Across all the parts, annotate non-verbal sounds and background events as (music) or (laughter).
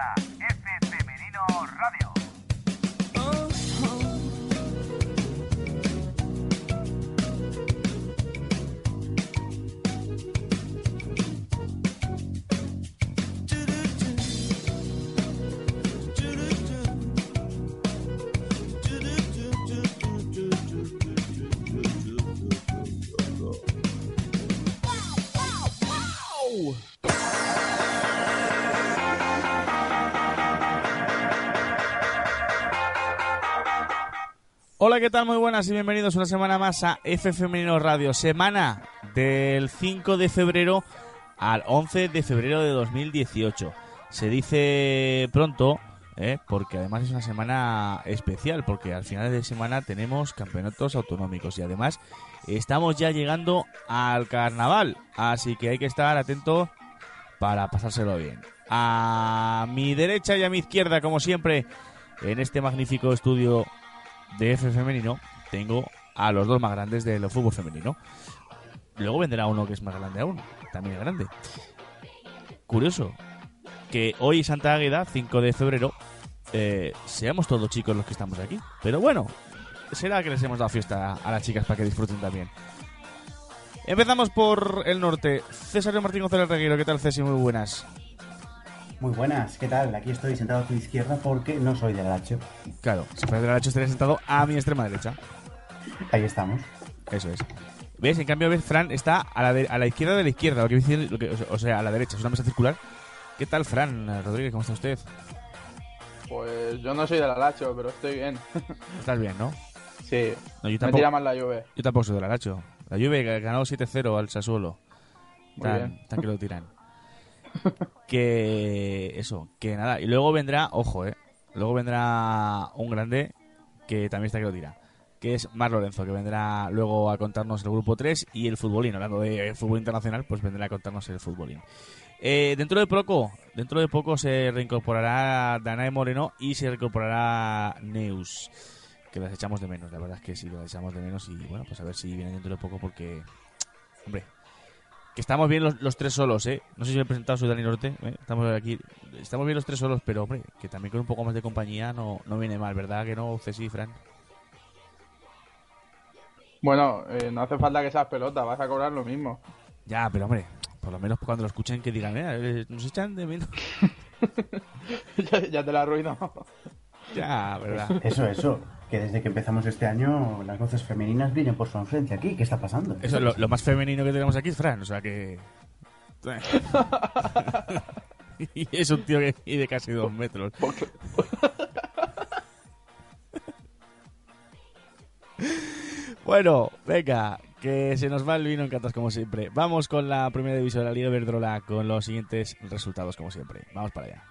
Stop. Hola, ¿qué tal? Muy buenas y bienvenidos una semana más a F Femenino Radio. Semana del 5 de febrero al 11 de febrero de 2018. Se dice pronto, ¿eh? porque además es una semana especial, porque al final de semana tenemos campeonatos autonómicos y además estamos ya llegando al carnaval. Así que hay que estar atento para pasárselo bien. A mi derecha y a mi izquierda, como siempre, en este magnífico estudio de F femenino tengo a los dos más grandes del fútbol femenino. Luego vendrá uno que es más grande aún, también es grande. Curioso que hoy Santa Águeda, 5 de febrero, eh, seamos todos chicos los que estamos aquí. Pero bueno, será que les hemos dado fiesta a las chicas para que disfruten también. Empezamos por el norte. César Martín González Reguero, ¿qué tal César? Muy buenas. Muy buenas, ¿qué tal? Aquí estoy sentado a tu izquierda porque no soy del Alacho. Claro, si fuera del Alacho estaría sentado a mi extrema derecha. Ahí estamos. Eso es. ¿Ves? En cambio, ves, Fran está a la, de- a la izquierda de la izquierda, lo que, dice- lo que- o sea, a la derecha, es una mesa circular. ¿Qué tal, Fran Rodríguez? ¿Cómo está usted? Pues yo no soy del Alacho, pero estoy bien. (laughs) Estás bien, ¿no? sí, No, yo me tampoco, tira más la lluvia. yo tampoco soy del Alacho. La Juve ganó 7-0 al Sassuolo. Muy Tan, bien. tan que lo tiran. (laughs) que eso, que nada. Y luego vendrá, ojo, eh. Luego vendrá un grande que también está que lo tira. Que es Mar Lorenzo, que vendrá luego a contarnos el grupo 3 y el futbolín. Hablando de fútbol internacional, pues vendrá a contarnos el futbolín. Eh, dentro de poco, dentro de poco se reincorporará Danae Moreno y se reincorporará Neus. Que las echamos de menos, la verdad es que sí, las echamos de menos y bueno, pues a ver si vienen dentro de poco porque, hombre, que estamos bien los, los tres solos, ¿eh? No sé si me he presentado, soy Dani Norte, ¿eh? Estamos aquí, estamos bien los tres solos, pero hombre, que también con un poco más de compañía no, no viene mal, ¿verdad? Que no, Ceci, Fran. Bueno, eh, no hace falta que seas pelota, vas a cobrar lo mismo. Ya, pero hombre, por lo menos cuando lo escuchen que digan, eh, nos echan de menos. (laughs) ya, ya te la arruino. ya, ¿verdad? Eso, eso. Que desde que empezamos este año las voces femeninas brillan por su ausencia aquí. ¿Qué está pasando? Eso es lo, lo más femenino que tenemos aquí es Fran, o sea que... (laughs) y es un tío que mide casi dos metros. (laughs) Bueno, venga, que se nos va el vino en catas como siempre. Vamos con la primera división de la Liga Verdrola con los siguientes resultados como siempre. Vamos para allá.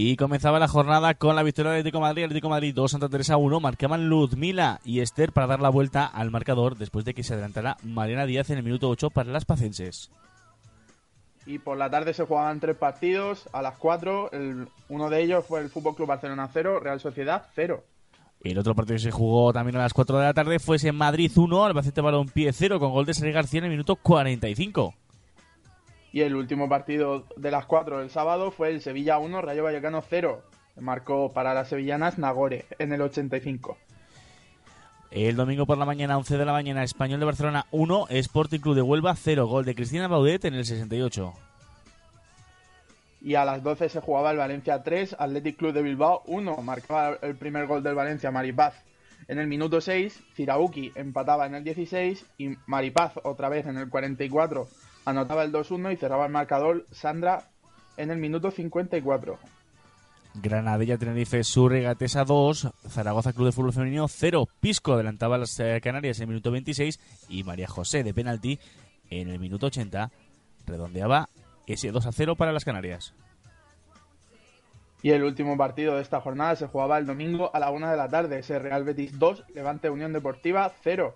Y comenzaba la jornada con la victoria del Atlético de Madrid, Atlético de Madrid 2, Santa Teresa 1. Marcaban Luzmila y Esther para dar la vuelta al marcador después de que se adelantara Mariana Díaz en el minuto 8 para las pacenses. Y por la tarde se jugaban tres partidos. A las 4, el- uno de ellos fue el Fútbol Club Barcelona 0, Real Sociedad 0. El otro partido que se jugó también a las 4 de la tarde fue ese Madrid 1, Albacete Balompié 0 con gol de Sergio García en el minuto 45. Y el último partido de las 4 del sábado fue el Sevilla 1, Rayo Vallecano 0. Marcó para las sevillanas Nagore en el 85. El domingo por la mañana, 11 de la mañana, Español de Barcelona 1, Sporting Club de Huelva 0, gol de Cristina Baudet en el 68. Y a las 12 se jugaba el Valencia 3, Athletic Club de Bilbao 1. Marcaba el primer gol del Valencia Maripaz en el minuto 6. Cirauki empataba en el 16 y Maripaz otra vez en el 44 anotaba el 2-1 y cerraba el marcador Sandra en el minuto 54. Granadilla Tenerife Sur Regatesa 2, Zaragoza Club de Fútbol Femenino 0, Pisco adelantaba a las eh, Canarias en el minuto 26 y María José de penalti en el minuto 80 redondeaba ese 2 a 0 para las Canarias. Y el último partido de esta jornada se jugaba el domingo a la 1 de la tarde. Ese Real Betis 2, Levante Unión Deportiva 0.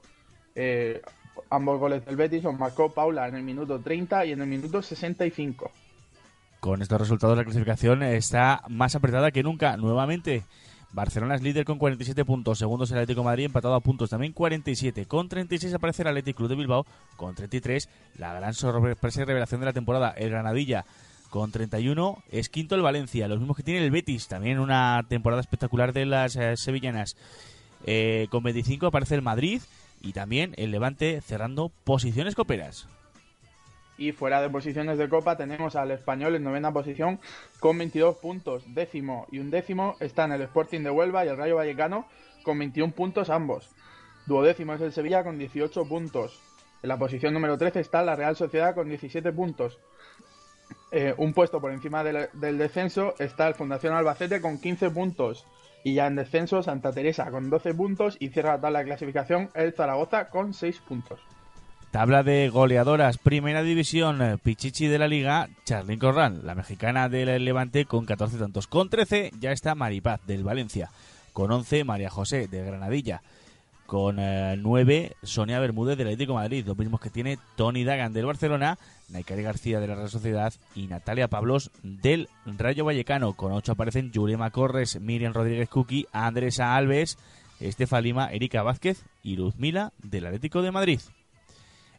Eh, ambos goles del Betis los marcó Paula en el minuto 30 y en el minuto 65. Con estos resultados la clasificación está más apretada que nunca. Nuevamente, Barcelona es líder con 47 puntos, segundo es el Atlético Madrid empatado a puntos también 47, con 36 aparece el Atlético Club de Bilbao, con 33 la gran sorpresa y revelación de la temporada, el Granadilla con 31 es quinto el Valencia, los mismos que tiene el Betis, también una temporada espectacular de las eh, sevillanas. Eh, con 25 aparece el Madrid y también el Levante cerrando posiciones coperas. Y fuera de posiciones de Copa tenemos al Español en novena posición con 22 puntos. Décimo y un décimo están el Sporting de Huelva y el Rayo Vallecano con 21 puntos ambos. Duodécimo es el Sevilla con 18 puntos. En la posición número 13 está la Real Sociedad con 17 puntos. Eh, un puesto por encima del descenso está el Fundación Albacete con 15 puntos. Y ya en descenso Santa Teresa con 12 puntos y cierra la tabla clasificación el Zaragoza con 6 puntos. Tabla de goleadoras, primera división, eh, Pichichi de la liga, Charlyn Corral, la mexicana del Levante con 14 tantos. Con 13 ya está Maripaz del Valencia. Con 11 María José de Granadilla. Con 9 eh, Sonia Bermúdez del Atlético Madrid, los mismos que tiene Tony Dagan del Barcelona, Naikari García de la Real Sociedad y Natalia Pablos del Rayo Vallecano. Con 8 aparecen Yulema Corres, Miriam Rodríguez Cuqui, Andresa Alves, Estefa Lima, Erika Vázquez y Luzmila del Atlético de Madrid.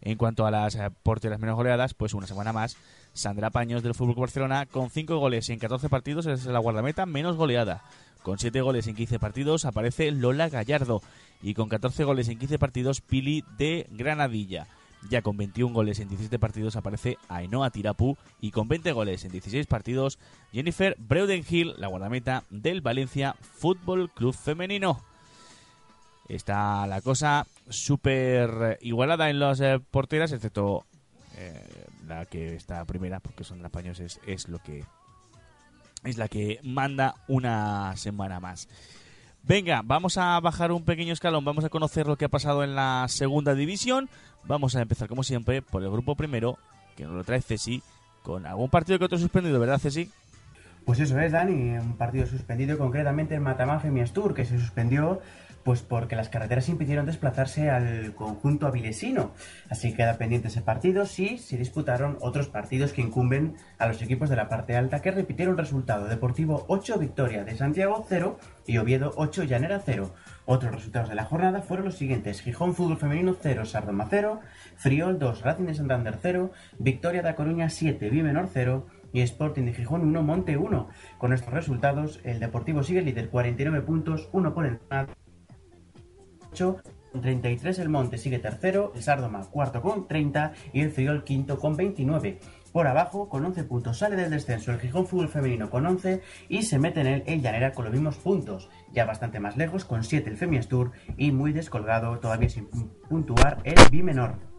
En cuanto a las eh, porteras menos goleadas, pues una semana más, Sandra Paños del Fútbol Barcelona con 5 goles en 14 partidos es la guardameta menos goleada. Con 7 goles en 15 partidos aparece Lola Gallardo y con 14 goles en 15 partidos Pili de Granadilla. Ya con 21 goles en 17 partidos aparece Ainhoa Tirapu y con 20 goles en 16 partidos Jennifer Breudenhill, la guardameta del Valencia Fútbol Club Femenino. Está la cosa súper igualada en las eh, porteras, excepto eh, la que está primera, porque son las es, es lo que es la que manda una semana más. Venga, vamos a bajar un pequeño escalón, vamos a conocer lo que ha pasado en la segunda división. Vamos a empezar, como siempre, por el grupo primero, que nos lo trae Cesi, con algún partido que otro suspendido, ¿verdad, Cesi? Pues eso es, Dani, un partido suspendido, concretamente el Matamá Miastur, que se suspendió pues porque las carreteras impidieron desplazarse al conjunto avilesino. Así queda pendiente ese partido. Sí, se disputaron otros partidos que incumben a los equipos de la parte alta que repitieron resultado. Deportivo 8, victoria de Santiago 0 y Oviedo 8, Llanera 0. Otros resultados de la jornada fueron los siguientes. Gijón Fútbol Femenino 0, Sardoma 0, Friol 2, Racing de Santander 0, Victoria de Coruña 7, Vimenor 0 y Sporting de Gijón 1, Monte 1. Con estos resultados, el Deportivo sigue líder 49 puntos, 1 por encima 33 el Monte sigue tercero, el Sardoma cuarto con 30 y el Friol quinto con 29. Por abajo, con 11 puntos, sale del descenso el Gijón Fútbol Femenino con 11 y se mete en el, el Llanera con los mismos puntos. Ya bastante más lejos, con 7 el Femiastur y muy descolgado, todavía sin puntuar, el Bimenor.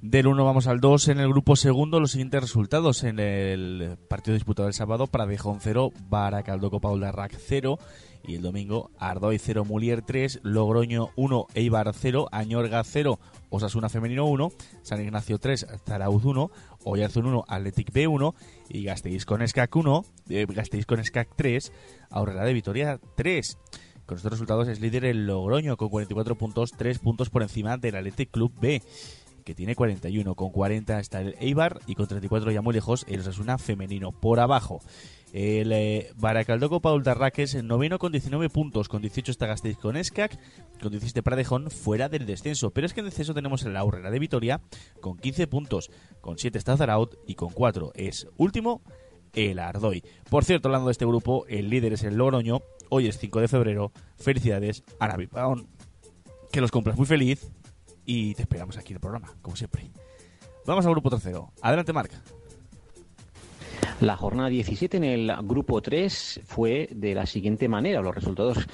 Del 1 vamos al 2 en el grupo segundo. Los siguientes resultados en el partido disputado el sábado: Pradejón 0, Baracaldo de Rack 0. Y el domingo, Ardoy 0, Mulier 3, Logroño 1, Eibar 0, Añorga 0, Osasuna Femenino 1, San Ignacio 3, Zarauz 1, Oyarzun 1, Athletic B 1 y Gasteiz con Escac 1, eh, Gasteiz con Escac 3, Aurrera de Vitoria 3. Con estos resultados es líder el Logroño con 44 puntos, 3 puntos por encima del Athletic Club B que tiene 41. Con 40 está el Eibar y con 34 ya muy lejos el Osasuna femenino. Por abajo, el eh, Baracaldoco Paul Darraques, noveno con 19 puntos. Con 18 está Gasteiz con Escac. Con 17 Pradejón fuera del descenso. Pero es que en descenso tenemos el Aurrera de Vitoria con 15 puntos. Con 7 está Zaraut y con 4 es último el Ardoy. Por cierto, hablando de este grupo, el líder es el Logroño. Hoy es 5 de febrero. Felicidades a Navi Que los compras muy feliz y te esperamos aquí en el programa, como siempre. Vamos al grupo tercero. Adelante, Marc. La jornada 17 en el grupo 3 fue de la siguiente manera. Los resultados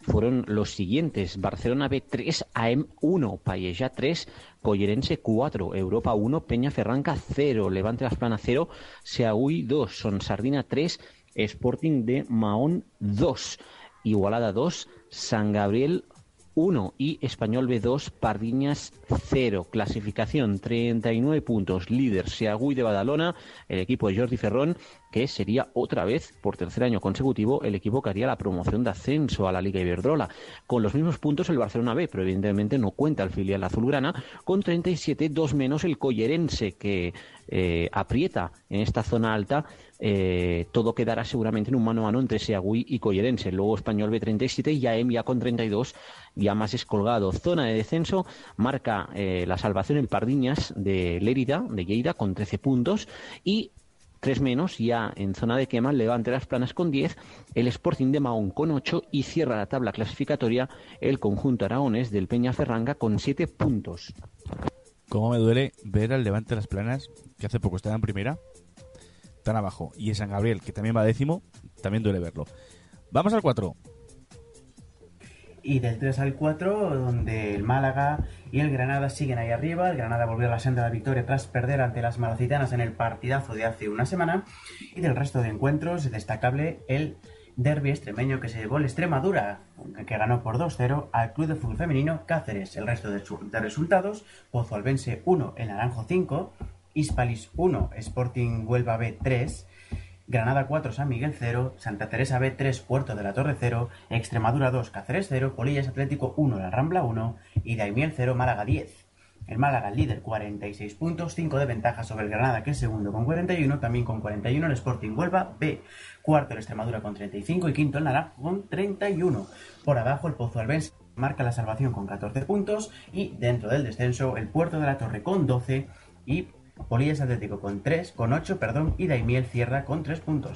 fueron los siguientes. Barcelona B3, AM 1, Palleja 3, Collerense 4, Europa 1, Peña Ferranca 0, Levante Las Planas 0, Seagüí 2, Son Sardina 3, Sporting de Mahón 2, Igualada 2, San Gabriel 1 y Español B2 Pardiñas 0. Clasificación 39 puntos. Líder Seagüí de Badalona, el equipo de Jordi Ferrón, que sería otra vez por tercer año consecutivo el equipo que haría la promoción de ascenso a la Liga Iberdrola. Con los mismos puntos el Barcelona B, pero evidentemente no cuenta el filial azulgrana, con 37, dos menos el Collerense, que eh, aprieta en esta zona alta eh, todo quedará seguramente en un mano a mano entre Seagüí y Collerense. Luego Español B37 y AEM ya con 32, ya más escolgado. Zona de descenso marca eh, la salvación el Pardiñas de Lérida, de Lleida, con 13 puntos. Y tres menos, ya en zona de quema, Levante las Planas con 10, el Sporting de Mahón con 8 y cierra la tabla clasificatoria el conjunto aragones del Peña Ferranga con 7 puntos. Cómo me duele ver al Levante las Planas, que hace poco estaba en primera, tan abajo. Y el San Gabriel, que también va décimo, también duele verlo. Vamos al 4. Y del 3 al 4, donde el Málaga y el Granada siguen ahí arriba. El Granada volvió a la senda de la victoria tras perder ante las malacitanas en el partidazo de hace una semana. Y del resto de encuentros, destacable el derby extremeño que se llevó el Extremadura, que ganó por 2-0 al Club de Fútbol Femenino Cáceres. El resto de, de resultados, Pozo Albense 1, El Naranjo 5, Hispalis 1, Sporting Huelva B 3, Granada 4, San Miguel 0, Santa Teresa B 3, Puerto de la Torre 0, Extremadura 2, Cáceres 0, Polillas Atlético 1, La Rambla 1 y Daimiel 0, Málaga 10. El Málaga líder 46 puntos, 5 de ventaja sobre el Granada que es segundo con 41, también con 41 el Sporting Huelva B, cuarto el Extremadura con 35 y quinto el Naranjo con 31. Por abajo el Pozo Albense marca la salvación con 14 puntos y dentro del descenso el Puerto de la Torre con 12 y Polillas Atlético con 3, con 8, perdón, y Daimiel cierra con 3 puntos.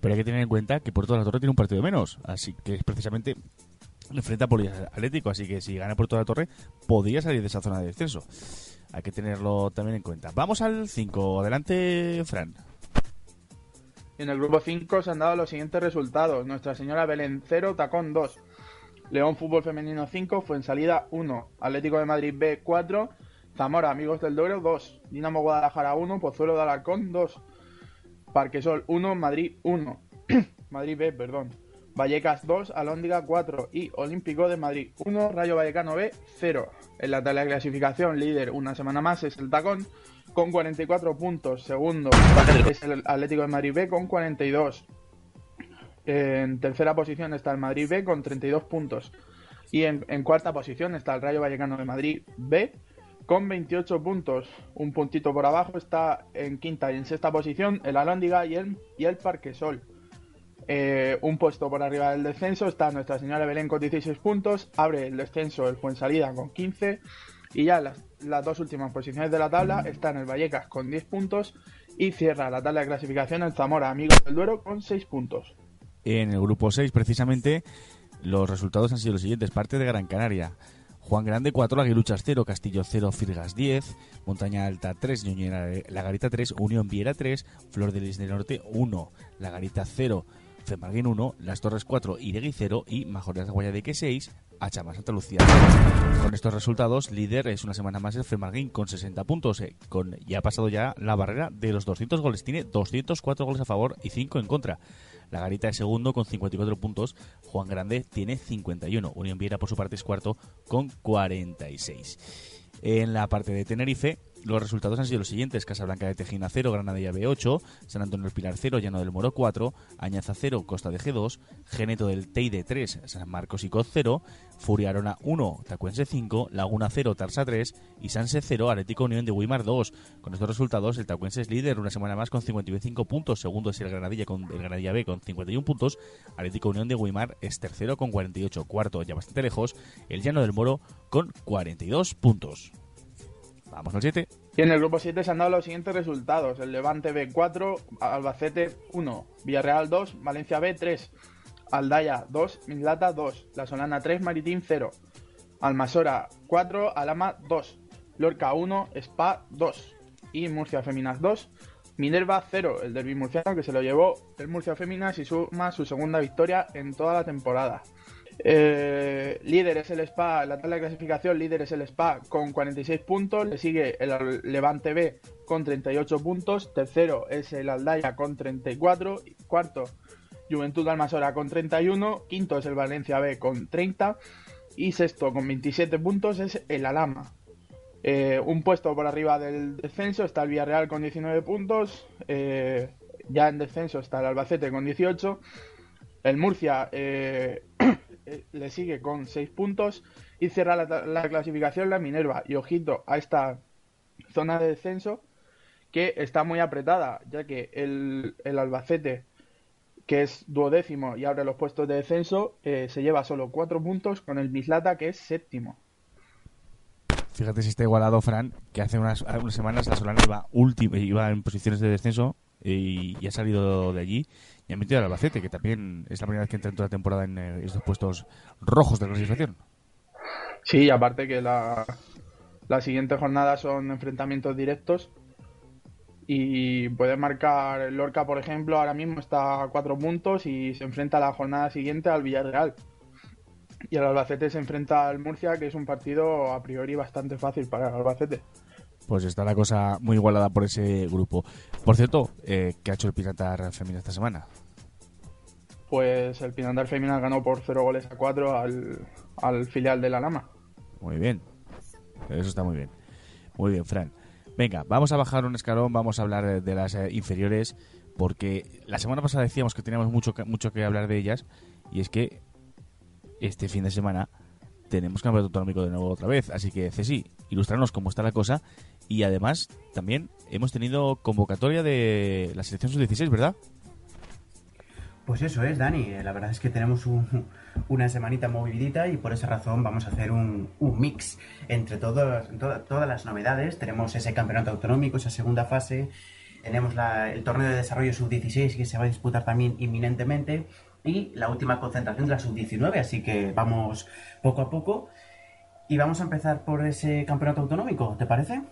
Pero hay que tener en cuenta que Puerto de la Torre tiene un partido menos, así que es precisamente enfrenta a Polillas Atlético, así que si gana Puerto de la Torre podría salir de esa zona de descenso. Hay que tenerlo también en cuenta. Vamos al 5, adelante Fran. En el grupo 5 se han dado los siguientes resultados. Nuestra Señora Belén 0, Tacón 2. León Fútbol Femenino 5, Fuensalida 1. Atlético de Madrid B 4. Zamora Amigos del Duero 2. Dinamo Guadalajara 1. Pozuelo de Alarcón 2. Parquesol 1. Madrid 1. (clears throat) Madrid B, perdón. Vallecas 2, Alóndiga 4 y Olímpico de Madrid 1, Rayo Vallecano B 0. En la tabla de clasificación, líder una semana más es el Tacón con 44 puntos. Segundo es el Atlético de Madrid B con 42. En tercera posición está el Madrid B con 32 puntos. Y en, en cuarta posición está el Rayo Vallecano de Madrid B con 28 puntos. Un puntito por abajo está en quinta y en sexta posición el Alóndiga y el, Parquesol. Eh, un puesto por arriba del descenso está Nuestra Señora Belén con 16 puntos, abre el descenso el Fuensalida con 15 y ya las, las dos últimas posiciones de la tabla están el Vallecas con 10 puntos y cierra la tabla de clasificación el Zamora Amigos del Duero con 6 puntos. En el grupo 6, precisamente, los resultados han sido los siguientes. Parte de Gran Canaria. Juan Grande 4, Aguiluchas 0, Castillo 0, Firgas 10, Montaña Alta 3, Ñuñera La Garita 3, Unión Viera 3, Flor del Norte 1, La Garita 0, Femarguín 1, Las Torres 4, Iregui 0 y Majorías de Guayadeque 6, Achama Santa Lucía. Con estos resultados, líder es una semana más el Femarguín con 60 puntos, eh, con ya ha pasado ya la barrera de los 200 goles. Tiene 204 goles a favor y 5 en contra. La Garita es segundo con 54 puntos, Juan Grande tiene 51, Unión Viera por su parte es cuarto con 46. En la parte de Tenerife, los resultados han sido los siguientes: Casablanca de Tejina 0, Granadilla B8, San Antonio del Pilar 0, Llano del Moro 4, Añaza 0, Costa de G2, Geneto del Teide 3, San Marcos y Coz 0, Furiarona 1, Tacuense 5, Laguna 0, Tarsa 3 y Sanse 0, Atlético Unión de Wimar 2. Con estos resultados, el Tacuense es líder una semana más con 55 puntos, segundo es el Granadilla con el Granadilla B con 51 puntos, Atlético Unión de Wimar es tercero con 48, cuarto ya bastante lejos, el Llano del Moro con 42 puntos. Vamos al 7. Y en el grupo 7 se han dado los siguientes resultados. El Levante B4, Albacete 1, Villarreal 2, Valencia B 3, Aldaya 2, Mislata 2, La Solana 3, Maritín 0, Almasora 4, Alama 2, Lorca 1, Spa 2 y Murcia Feminas 2, Minerva 0, el derbi murciano que se lo llevó el Murcia Feminas y suma su segunda victoria en toda la temporada. Eh, líder es el Spa, la tabla de clasificación, líder es el Spa con 46 puntos, le sigue el Levante B con 38 puntos, tercero es el Aldaya con 34, cuarto Juventud Almasora con 31, quinto es el Valencia B con 30 y sexto con 27 puntos es el Alama. Eh, un puesto por arriba del descenso está el Villarreal con 19 puntos, eh, ya en descenso está el Albacete con 18, el Murcia (clears throat) le sigue con 6 puntos y cierra la, la, clasificación la Minerva. Y ojito a esta zona de descenso que está muy apretada, ya que el, el Albacete, que es duodécimo y abre los puestos de descenso, eh, se lleva solo cuatro puntos con el Mislata, que es séptimo. Fíjate si está igualado, Fran, que hace unas, unas semanas la Solana iba, última, iba en posiciones de descenso y, y ha salido de allí y ha metido al Albacete, que también es la primera vez que entra en toda la temporada en eh, estos puestos rojos de clasificación. Sí, aparte que la, la siguiente jornada son enfrentamientos directos y puede marcar Lorca, por ejemplo, ahora mismo está a cuatro puntos y se enfrenta la jornada siguiente al Villarreal. Y el Albacete se enfrenta al Murcia, que es un partido a priori bastante fácil para el Albacete. Pues está la cosa muy igualada por ese grupo. Por cierto, eh, ¿qué ha hecho el Pinatar Femina esta semana? Pues el Pinandar Feminal ganó por 0 goles a 4 al, al filial de la Lama. Muy bien. Eso está muy bien. Muy bien, Fran. Venga, vamos a bajar un escalón, vamos a hablar de, de las eh, inferiores, porque la semana pasada decíamos que teníamos mucho, que- mucho que hablar de ellas, y es que este fin de semana tenemos campeonato autonómico de nuevo otra vez. Así que, Ceci, ilustrarnos cómo está la cosa, y además también hemos tenido convocatoria de la selección sub-16, ¿verdad? Pues eso es, Dani. Eh, La verdad es que tenemos un- (laughs) una semanita movidita y por esa razón vamos a hacer un, un mix entre todas, toda- todas las novedades. Tenemos ese campeonato autonómico, esa segunda fase. Tenemos la- el torneo de desarrollo sub-16 que se va a disputar también inminentemente. Y la última concentración de la sub-19. Así que vamos poco a poco. Y vamos a empezar por ese campeonato autonómico, ¿te parece?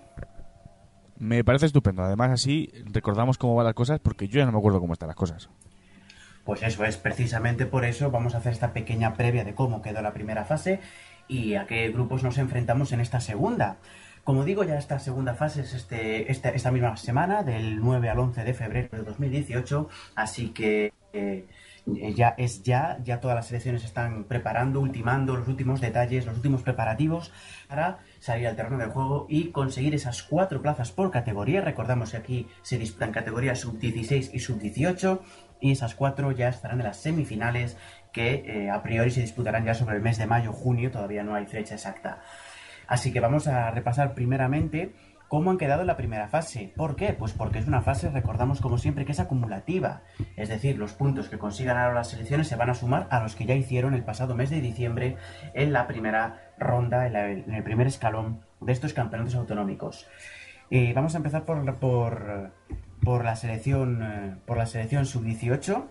Me parece estupendo. Además, así recordamos cómo van las cosas, porque yo ya no me acuerdo cómo están las cosas. Pues eso es, precisamente por eso vamos a hacer esta pequeña previa de cómo quedó la primera fase y a qué grupos nos enfrentamos en esta segunda. Como digo, ya esta segunda fase es este, esta, esta misma semana, del 9 al 11 de febrero de 2018, así que eh, ya es ya, ya todas las selecciones están preparando, ultimando los últimos detalles, los últimos preparativos para salir al terreno del juego y conseguir esas cuatro plazas por categoría. Recordamos que aquí se disputan categorías sub-16 y sub-18 y esas cuatro ya estarán en las semifinales que eh, a priori se disputarán ya sobre el mes de mayo, junio, todavía no hay fecha exacta. Así que vamos a repasar primeramente cómo han quedado en la primera fase. ¿Por qué? Pues porque es una fase, recordamos como siempre, que es acumulativa. Es decir, los puntos que consigan ahora las selecciones se van a sumar a los que ya hicieron el pasado mes de diciembre en la primera ronda, en, el primer escalón de estos campeonatos autonómicos. Eh, vamos a empezar por, por, por la selección, eh, por la selección sub-18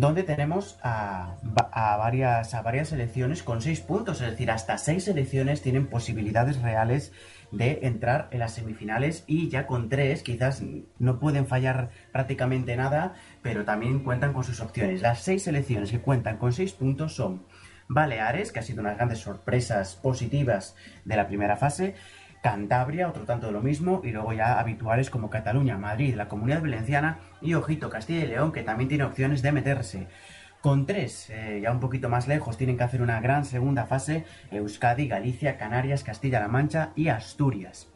donde tenemos a, va- a varias, a varias selecciones con 6 puntos, es decir, hasta 6 selecciones tienen posibilidades reales de entrar en las semifinales y ya con 3 quizás no pueden fallar prácticamente nada, pero también cuentan con sus opciones. Las 6 selecciones que cuentan con 6 puntos son Baleares, que ha sido unas grandes sorpresas positivas de la primera fase, Cantabria, otro tanto de lo mismo, y luego ya habituales como Cataluña, Madrid, la Comunidad Valenciana y Ojito, Castilla y León, que también tiene opciones de meterse. Con tres, eh, ya un poquito más lejos, tienen que hacer una gran segunda fase Euskadi, Galicia, Canarias, Castilla-La Mancha y Asturias.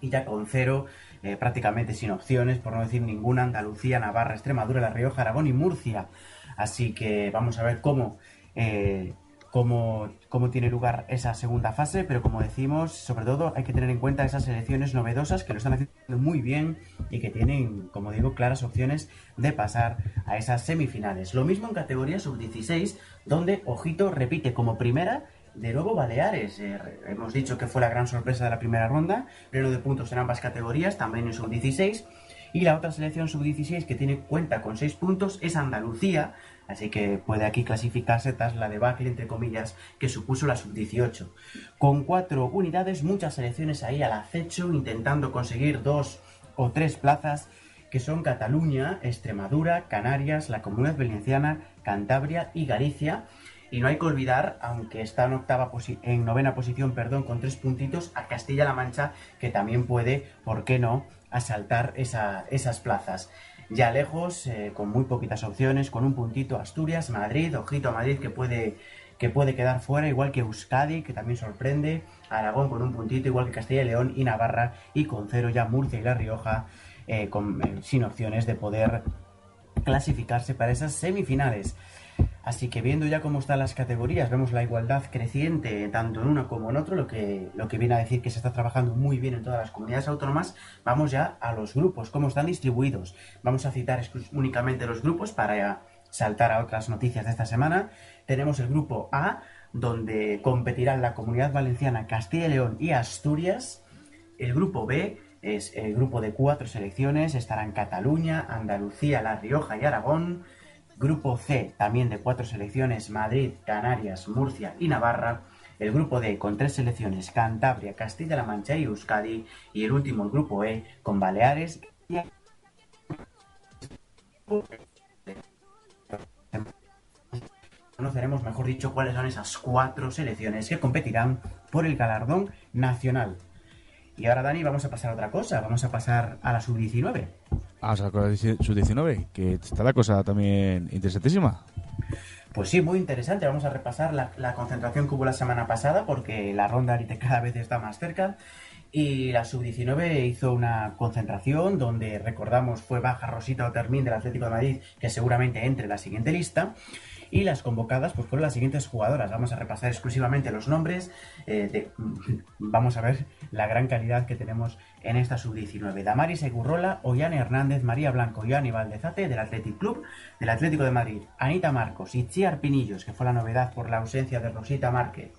Y ya con cero, eh, prácticamente sin opciones, por no decir ninguna, Andalucía, Navarra, Extremadura, La Rioja, Aragón y Murcia. Así que vamos a ver cómo, eh, cómo, tiene lugar esa segunda fase, pero como decimos, sobre todo hay que tener en cuenta esas selecciones novedosas que lo están haciendo muy bien y que tienen, como digo, claras opciones de pasar a esas semifinales. Lo mismo en categoría sub-16, donde Ojito repite como primera de nuevo Baleares. Eh, hemos dicho que fue la gran sorpresa de la primera ronda, pleno de puntos en ambas categorías, también en sub-16. Y la otra selección sub-16 que tiene cuenta con 6 puntos es Andalucía, así que puede aquí clasificarse tras la debacle, entre comillas, que supuso la sub-18. Con 4 unidades, muchas selecciones ahí al acecho, intentando conseguir dos o tres plazas, que son Cataluña, Extremadura, Canarias, la Comunidad Valenciana, Cantabria y Galicia. Y no hay que olvidar, aunque está en, octava en novena posición, perdón, con tres puntitos, a Castilla-La Mancha, que también puede, ¿por qué no?, asaltar esa- esas plazas. Ya lejos, eh, con muy poquitas opciones, con un puntito Asturias, Madrid, ojito a Madrid que puede, que puede quedar fuera, igual que Euskadi, que también sorprende, Aragón con un puntito, igual que Castilla y León y Navarra, y con cero ya Murcia y La Rioja, eh, eh, sin opciones de poder clasificarse para esas semifinales. Así que viendo ya cómo están las categorías, vemos la igualdad creciente tanto en uno como en otro, lo que, lo que viene a decir que se está trabajando muy bien en todas las comunidades autónomas. Vamos ya a los grupos, cómo están distribuidos. Vamos a citar únicamente los grupos para saltar a otras noticias de esta semana. Tenemos el grupo A, donde competirán la Comunidad Valenciana, Castilla y León y Asturias. El grupo B es el grupo de cuatro selecciones, estarán Cataluña, Andalucía, La Rioja y Aragón. Grupo C, también de cuatro selecciones, Madrid, Canarias, Murcia y Navarra. El grupo D, con tres selecciones, Cantabria, Castilla-La Mancha y Euskadi. Y el último, el grupo E, con Baleares conoceremos, mejor dicho, cuáles son esas cuatro selecciones que competirán por el galardón nacional. Y ahora, Dani, vamos a pasar a otra cosa. Vamos a pasar a la sub-19. A la sub-19, que está la cosa también interesantísima. Pues sí, muy interesante. Vamos a repasar la, concentración que hubo la semana pasada, porque la ronda ahorita cada vez está más cerca. Y la sub-19 hizo una concentración donde, recordamos, fue baja Rosita Otermín del Atlético de Madrid, que seguramente entre en la siguiente lista. Y las convocadas pues fueron las siguientes jugadoras. Vamos a repasar exclusivamente los nombres. Eh, (laughs) vamos a ver la gran calidad que tenemos en esta sub-19. Damaris Egurrola, Ollane Hernández, María Blanco y Aníbal Valdezate del Athletic Club, del Atlético de Madrid, Anita Marcos y Chiar Pinillos, que fue la novedad por la ausencia de Rosita Márquez,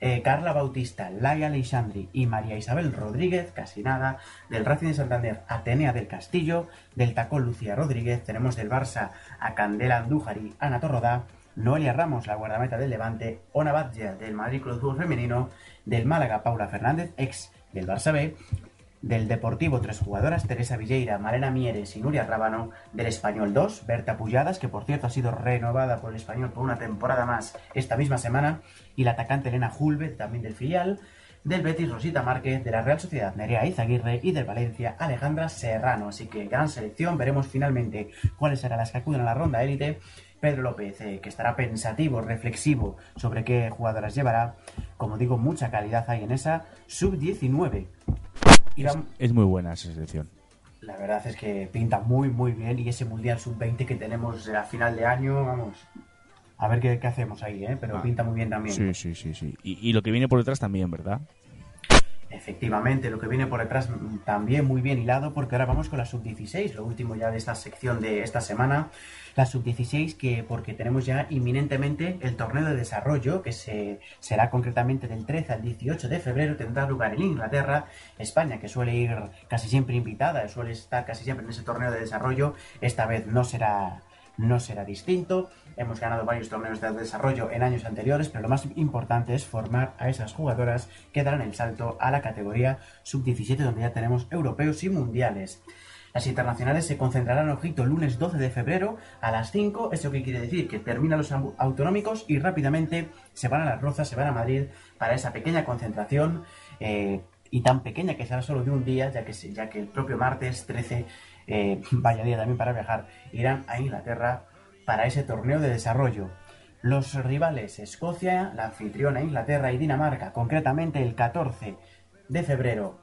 eh, Carla Bautista, Laia Alexandri y María Isabel Rodríguez, casi nada, del Racing de Santander, Atenea del Castillo, del Tacón Lucía Rodríguez, tenemos del Barça a Candela Andújar Ana Torrodá, Noelia Ramos, la guardameta del Levante, Ona Batja del Madrid Club Femenino, del Málaga Paula Fernández, ex del Barça B, del Deportivo tres jugadoras, Teresa Villeira, Marena Mieres y Nuria Rábano, del Español 2, Berta Pulladas, que por cierto ha sido renovada por el Español por una temporada más esta misma semana, y la atacante Elena Hulbet, también del filial, del Betis Rosita Márquez, de la Real Sociedad Nerea Izaguirre y del Valencia Alejandra Serrano. Así que gran selección, veremos finalmente cuáles serán las que acuden a la ronda élite. Pedro López, eh, que estará pensativo, reflexivo sobre qué jugadoras llevará. Como digo, mucha calidad hay en esa sub-19 es, muy buena esa selección. La verdad es que pinta muy, muy bien. Y ese Mundial Sub-20 que tenemos a final de año, vamos. A ver qué, hacemos ahí, ¿eh? Pero ah. pinta muy bien también. Sí, sí, sí. sí. Y, y lo que viene por detrás también, ¿verdad? Efectivamente, lo que viene por detrás también muy bien hilado, porque ahora vamos con la sub-16, lo último ya de esta sección de esta semana. La sub-16, que porque tenemos ya inminentemente el torneo de desarrollo, que se, será concretamente del 13 al 18 de febrero, tendrá lugar en Inglaterra. España, que suele ir casi siempre invitada, suele estar casi siempre en ese torneo de desarrollo, esta vez no será no será distinto. Hemos ganado varios torneos de desarrollo en años anteriores, pero lo más importante es formar a esas jugadoras que darán el salto a la categoría sub-17, donde ya tenemos europeos y mundiales. Las internacionales se concentrarán, ojito, el lunes 12 de febrero a las 5. ¿Eso qué quiere decir? Que terminan los autonómicos y rápidamente se van a las Rozas, se van a Madrid para esa pequeña concentración eh, y tan pequeña que será solo de un día, ya que, ya que el propio martes 13 eh, (laughs) vaya día también para viajar, irán a Inglaterra para ese torneo de desarrollo. Los rivales Escocia, la anfitriona Inglaterra y Dinamarca, concretamente el 14 de febrero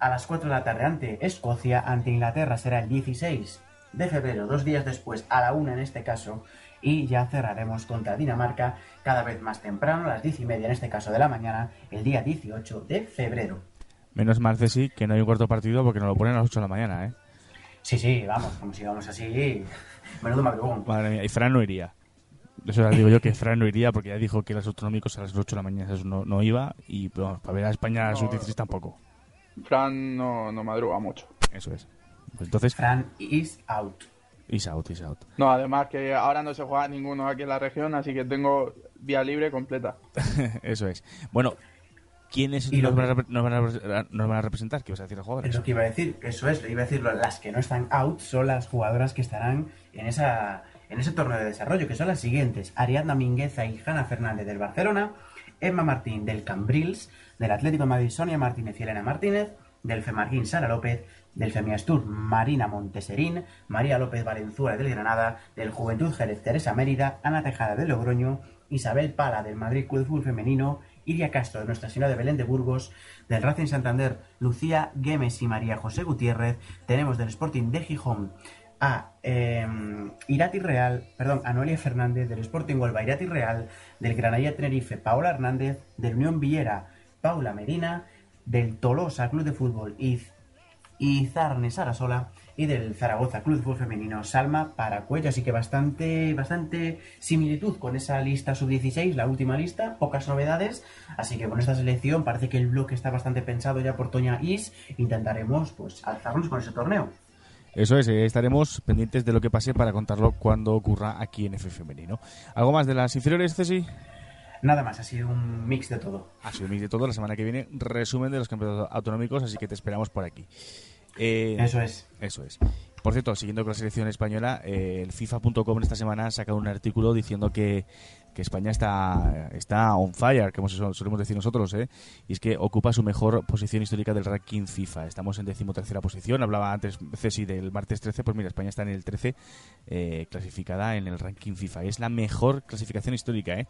a las 4 de la tarde ante Escocia, ante Inglaterra será el 16 de febrero, dos días después, a la 1 en este caso, y ya cerraremos contra Dinamarca cada vez más temprano, a las 10 y media en este caso de la mañana, el día 18 de febrero. Menos mal, Ceci, que no hay un cuarto partido porque nos lo ponen a las 8 de la mañana, ¿eh? Sí, sí, vamos, como si vamos así. Menudo madrugón. Madre mía, y Fran no iría. Eso ya digo yo que Fran no iría porque ya dijo que los autonómicos a las 8 de la mañana eso no, iba y para ver a España a sus 16 tampoco. Fran no, no madruga mucho. Eso es. Pues entonces. Fran is out. Is out, is out. No, además que ahora no se juega ninguno aquí en la región, así que tengo vía libre completa. (laughs) eso es. Bueno, ¿Quiénes nos, van a, nos, van a, representar? ¿Qué vas a decir a jugadores? Es lo que iba a decir, eso es, iba a decir, las que no están out son las jugadoras que estarán en esa en ese torneo de desarrollo, que son las siguientes, Ariadna Mingueza y Hanna Fernández del Barcelona, Emma Martín del Cambrils, del Atlético de Madrid Sonia Martínez y Elena Martínez, del Femarguín Sara López, del Femiastur Marina Monteserín, María López Valenzuela del Granada, del Juventud Jerez Teresa Mérida, Ana Tejada del Logroño, Isabel Pala del Madrid Club Femenino Iria Castro de Nuestra Señora de Belén de Burgos, del Racing Santander, Lucía Gemes y María José Gutiérrez, tenemos del Sporting de Gijón a eh, Irati Real, perdón, a Noelia Fernández, del Sporting Huelva Irati Real, del Granadilla Tenerife Paola Hernández, del Unión Villera Paula Medina, del Tolosa Club de Fútbol Iz, Izarne Sarasola y del Zaragoza Club Fútbol Femenino Salma Paracuello. Así que bastante, bastante similitud con esa lista sub-16, la última lista, pocas novedades. Así que con esta selección parece que el bloque está bastante pensado ya por Toña Is. Intentaremos pues alzarnos con ese torneo. Eso es, eh, estaremos pendientes de lo que pase para contarlo cuando ocurra aquí en F Femenino. ¿Algo más de las inferiores, Ceci? Nada más, ha sido un mix de todo. Ha sido un mix de todo. La semana que viene, resumen de los campeonatos autonómicos, así que te esperamos por aquí. Eh, Eso es. Eso es. Por cierto, siguiendo con la selección española, eh, el FIFA.com esta semana ha sacado un artículo diciendo que, que España está, está on fire, como sol- solemos decir nosotros, ¿eh? y es que ocupa su mejor posición histórica del ranking FIFA. Estamos en decimotercera posición. Hablaba antes Ceci del martes 13, pues mira, España está en el 13, eh, clasificada en el ranking FIFA. Es la mejor clasificación histórica, ¿eh?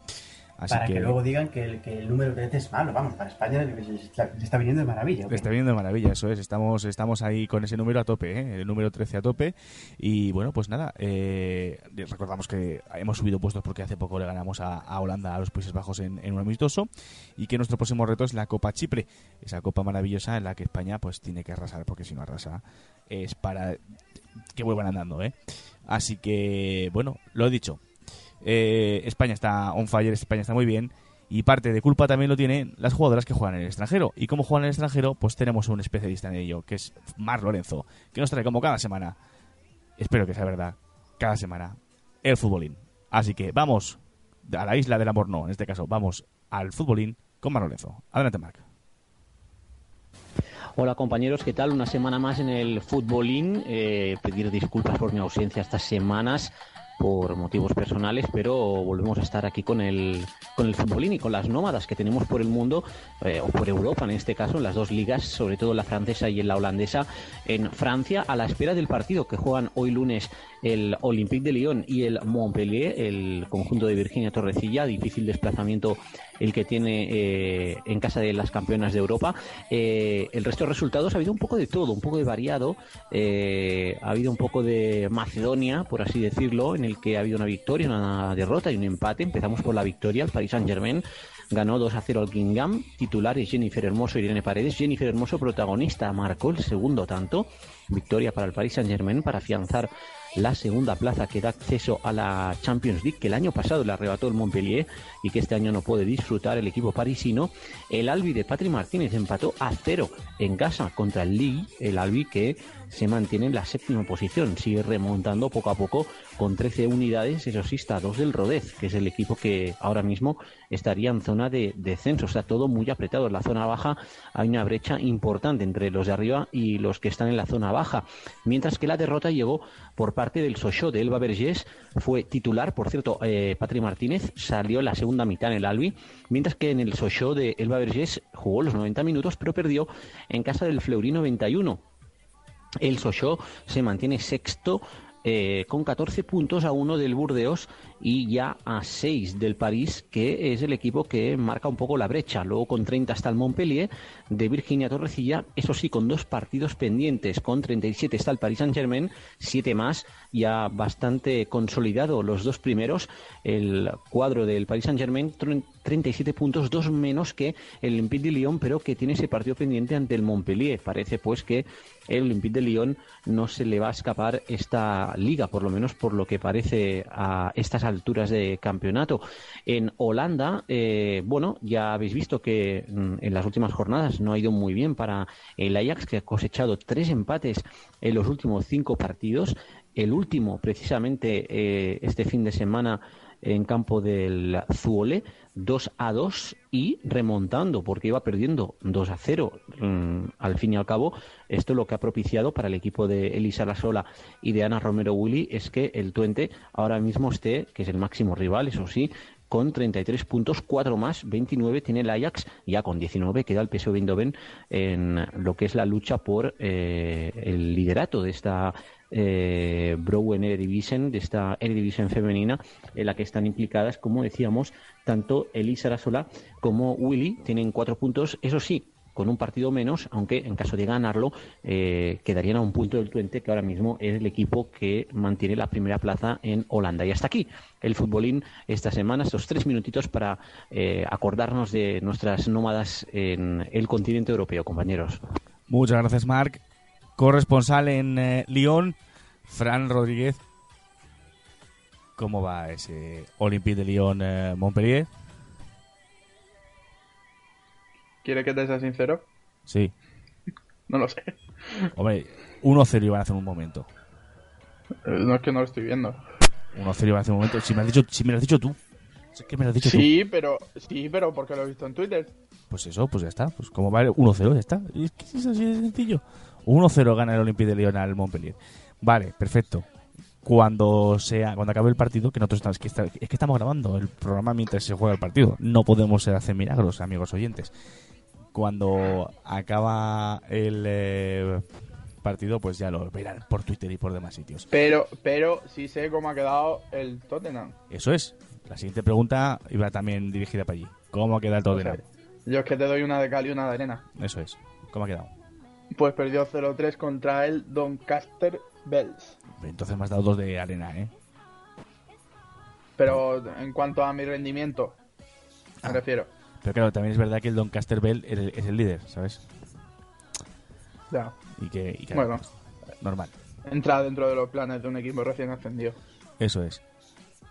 Así para que... luego digan que el, que el número 13 es malo. Vamos, para España le está, está viniendo de maravilla. Le está viendo de maravilla, eso es. Estamos, estamos ahí con ese número a tope, ¿eh? el número 13 a tope. Y bueno, pues nada, eh, recordamos que hemos subido puestos porque hace poco le ganamos a, a Holanda, a los Países Bajos en, en un amistoso. Y que nuestro próximo reto es la Copa Chipre, esa copa maravillosa en la que España pues tiene que arrasar, porque si no arrasa es para que vuelvan andando, ¿eh? Así que, bueno, lo he dicho. Eh, España está on fire, España está muy bien. Y parte de culpa también lo tienen las jugadoras que juegan en el extranjero. Y como juegan en el extranjero, pues tenemos un especialista en ello, que es Mar Lorenzo, que nos trae como cada semana, espero que sea verdad, cada semana, el futbolín. Así que vamos a la isla del amor, no, en este caso, vamos al futbolín con Mar Lorenzo. Adelante, Marc. Hola compañeros, ¿qué tal? Una semana más en el futbolín. Eh, pedir disculpas por mi ausencia estas semanas por motivos personales, pero volvemos a estar aquí con el, con el futbolín y con las nómadas que tenemos por el mundo, eh, o por Europa en este caso, en las dos ligas, sobre todo la francesa y en la holandesa, en Francia, a la espera del partido que juegan hoy lunes el Olympique de Lyon y el Montpellier, el conjunto de Virginia Torrecilla, difícil desplazamiento el que tiene eh, en casa de las campeonas de Europa. Eh, el resto de resultados ha habido un poco de todo, un poco de variado. Eh, ha habido un poco de Macedonia, por así decirlo, en el que ha habido una victoria, una derrota y un empate. Empezamos por la victoria, el Paris Saint Germain ganó 2 a 0 al Kingham. Titulares Jennifer Hermoso y Irene Paredes. Jennifer Hermoso, protagonista, marcó el segundo tanto. Victoria para el Paris Saint Germain para afianzar la segunda plaza que da acceso a la Champions League que el año pasado le arrebató el Montpellier y que este año no puede disfrutar el equipo parisino. El Albi de Patri Martínez empató a cero en casa contra el Lille, el Albi que se mantiene en la séptima posición, sigue remontando poco a poco con 13 unidades, eso sí, está dos del Rodez, que es el equipo que ahora mismo estaría en zona de descenso, está todo muy apretado, en la zona baja hay una brecha importante entre los de arriba y los que están en la zona baja, mientras que la derrota llegó por parte del Sochaux de Elba Vergés, fue titular, por cierto, eh, Patri Martínez salió en la segunda mitad en el Albi, mientras que en el Sochaux de Elba Vergés jugó los 90 minutos, pero perdió en casa del Fleury 91. El Sochaux se mantiene sexto eh, con 14 puntos a uno del Burdeos y ya a 6 del París, que es el equipo que marca un poco la brecha. Luego con 30 está el Montpellier de Virginia Torrecilla, eso sí, con dos partidos pendientes. Con 37 está el Paris Saint Germain, 7 más, ya bastante consolidado los dos primeros. El cuadro del Paris Saint Germain, 37 puntos, dos menos que el Olympique de Lyon, pero que tiene ese partido pendiente ante el Montpellier. Parece pues que el Olympique de Lyon no se le va a escapar esta liga, por lo menos por lo que parece a estas alturas de campeonato. En Holanda, eh, bueno, ya habéis visto que mm, en las últimas jornadas no ha ido muy bien para el Ajax, que ha cosechado tres empates en los últimos cinco partidos. El último, precisamente, eh, este fin de semana en campo del Zuole, 2 a 2 y remontando porque iba perdiendo 2 a 0 mm, al fin y al cabo esto lo que ha propiciado para el equipo de Elisa Lasola y de Ana Romero Willy es que el Tuente ahora mismo esté, que es el máximo rival, eso sí, con 33 puntos, 4 más, 29 tiene el Ajax, ya con 19 queda el PSV Eindhoven en lo que es la lucha por eh, el liderato de esta eh, Browen Eredivisie, de esta Eredivisie femenina, en la que están implicadas, como decíamos, tanto Elisa Rasola como Willy, tienen cuatro puntos, eso sí, con un partido menos, aunque en caso de ganarlo eh, quedarían a un punto del Twente, que ahora mismo es el equipo que mantiene la primera plaza en Holanda. Y hasta aquí el futbolín esta semana, estos tres minutitos para eh, acordarnos de nuestras nómadas en el continente europeo, compañeros. Muchas gracias, Marc. Corresponsal en eh, Lyon, Fran Rodríguez. ¿Cómo va ese Olympique de Lyon-Montpellier? ¿Quiere que te sea sincero? Sí. No lo sé. Hombre, 1-0 iban a hacer un momento. Eh, No es que no lo estoy viendo. 1-0 iban a hacer un momento. Si me, has dicho, si me lo has dicho tú. Es que me lo has dicho tú. Sí, pero sí, pero porque lo he visto en Twitter. Pues eso, pues ya está. Pues como va el 1-0, ya está. Es que es así de sencillo. 1-0 gana el Olympique de Lyon al Montpellier. Vale, perfecto. Cuando sea, cuando acabe el partido, que nosotros estamos, es que, está- es que estamos grabando el programa mientras se juega el partido. No podemos hacer milagros, amigos oyentes. Cuando acaba el eh, partido, pues ya lo verán por Twitter y por demás sitios. Pero, pero sí sé cómo ha quedado el Tottenham. Eso es. La siguiente pregunta iba también dirigida para allí. ¿Cómo queda el O sea, Tottenham? yo es que te doy una de cal y una de arena. Eso es. ¿Cómo ha quedado? Pues perdió 0-3 contra el Doncaster Bells. Entonces me has dado dos de arena, ¿eh? Pero en cuanto a mi rendimiento, me Ah. refiero. Pero claro, también es verdad que el Doncaster Bell es el, líder, ¿sabes? Ya. Y que, y que- Bueno, normal. entra dentro de los planes de un equipo recién ascendido. Eso es.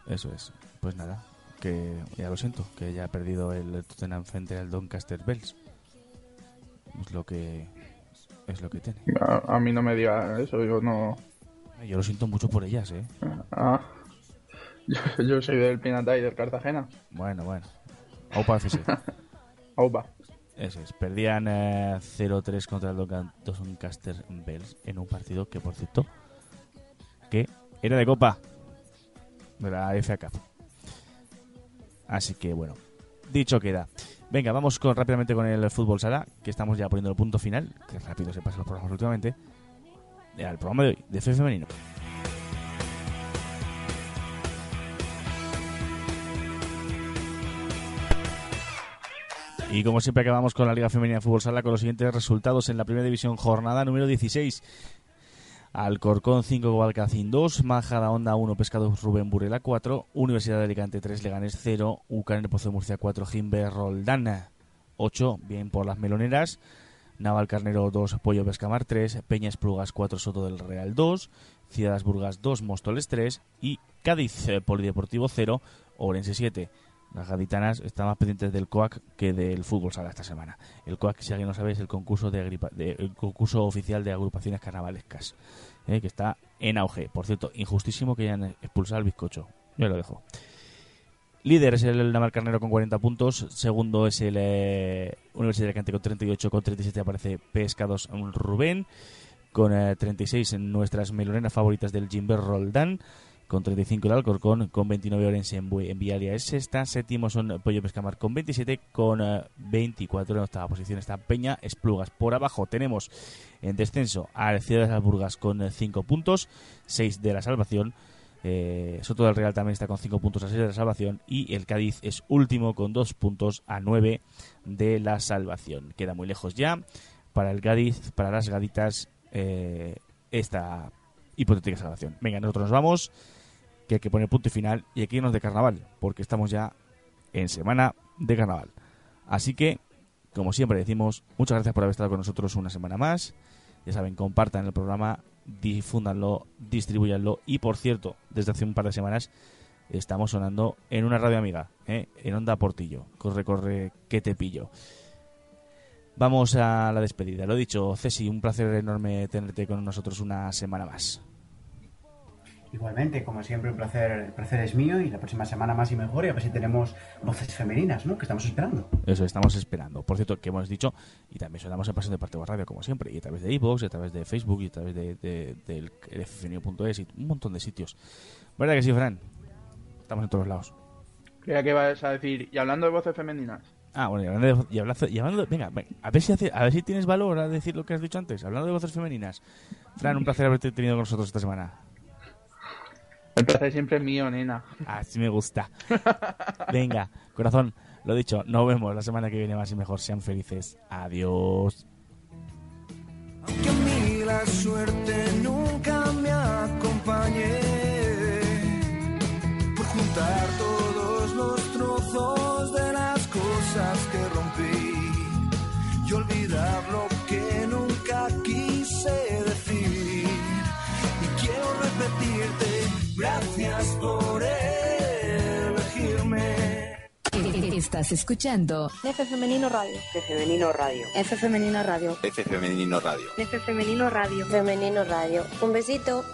Eso es. Pues nada, que ya lo siento, que ya ha perdido el Tottenham frente al Doncaster Bells. Es lo que es lo que tiene. A, a mí no me diga eso, yo no. Yo lo siento mucho por ellas, ¿eh? Ah. Yo, yo soy del Pinatay del Cartagena. Bueno, bueno. Aupa FC. (laughs) Aupa. Eso es. Perdían eh, 0-3 contra el Donca- Doncaster Bells en un partido que, por cierto, que era de Copa de la FA Cup. Así que, bueno, dicho queda. Venga, vamos con, rápidamente con el fútbol sala, que estamos ya poniendo el punto final. Que rápido se pasan los programas últimamente. Al programa de hoy, de fe femenino. Y como siempre acabamos con la Liga Femenina de Fútbol Sala con los siguientes resultados en la Primera División, jornada número 16. Alcorcón 5, Guadalcacín 2, Majada Onda 1, Pescados Rubén Burela 4, Universidad de Alicante 3, Leganés 0, UCAN el Pozo de Murcia 4, Jimber Roldán 8, bien por las meloneras, Naval Carnero 2, Pollo Pescamar 3, Peñas Plugas 4, Soto del Real 2, Ciudades Burgas 2, Móstoles 3 y Cádiz eh, Polideportivo 0, Orense 7. Las gaditanas están más pendientes del COAC que del fútbol sala esta semana. El COAC, si alguien no sabe, es el concurso, de, el concurso oficial de agrupaciones carnavalescas, eh, que está en auge. Por cierto, injustísimo que hayan expulsado al bizcocho. Yo lo dejo. Líder es el Naval Carnero con 40 puntos. Segundo es el eh, Universidad de Alicante con 38. Con 37 aparece Pescados Rubén. Con eh, 36 en nuestras meloneras favoritas del Jimber Roldán. Con 35 el Alcorcón. Con 29 Orense en, en Vialia es sexta. Séptimo son Pollo Pescamar con 27. Con eh, 24 en octava posición está Peña Esplugas. Por abajo tenemos en descenso a Ciudad de con 5 puntos. 6 de la salvación. Eh, Soto del Real también está con 5 puntos a 6 de la salvación y el Cádiz es último con 2 puntos a 9 de la salvación. Queda muy lejos ya para el Cádiz, para las gaditas, eh, esta hipotética salvación. Venga, nosotros nos vamos, que hay que poner punto y final y hay que irnos de carnaval, porque estamos ya en semana de carnaval. Así que, como siempre decimos, muchas gracias por haber estado con nosotros una semana más. Ya saben, compartan el programa, difúndanlo, distribuyanlo. Y por cierto, desde hace un par de semanas estamos sonando en una radio amiga, ¿eh? en Onda Portillo. Corre, corre, que te pillo. Vamos a la despedida. Lo dicho, Ceci, un placer enorme tenerte con nosotros una semana más. Igualmente, como siempre, un placer, el placer es mío y la próxima semana más y mejor y a ver si tenemos voces femeninas, ¿no? Que estamos esperando. Eso estamos esperando. Por cierto, que hemos dicho, y también sonamos en Pasión de Parte Radio, como siempre, y a través de iVoox, y a través de Facebook, y a través de, de- del ffnio.es y un montón de sitios. ¿Verdad que sí, Fran? Estamos en todos lados. Creía que ibas a decir, y hablando de voces femeninas, Ah, bueno, y hablando de, y hablando, y hablando- venga, venga, a ver si hace- a ver si tienes valor a decir lo que has dicho antes. Hablando de voces femeninas. Fran, un placer haberte tenido con nosotros esta semana. (laughs) el placer siempre es mío, nena. Así me gusta. (laughs) Venga, corazón, Lo dicho, nos vemos la semana que viene más y mejor. Sean felices. Adiós. Aunque a mí la suerte nunca me acompañe por juntar todos Estás escuchando F Femenino Radio. F Femenino Radio. F Femenino Radio. F Femenino Radio. F Femenino Radio. Femenino Radio. Un besito.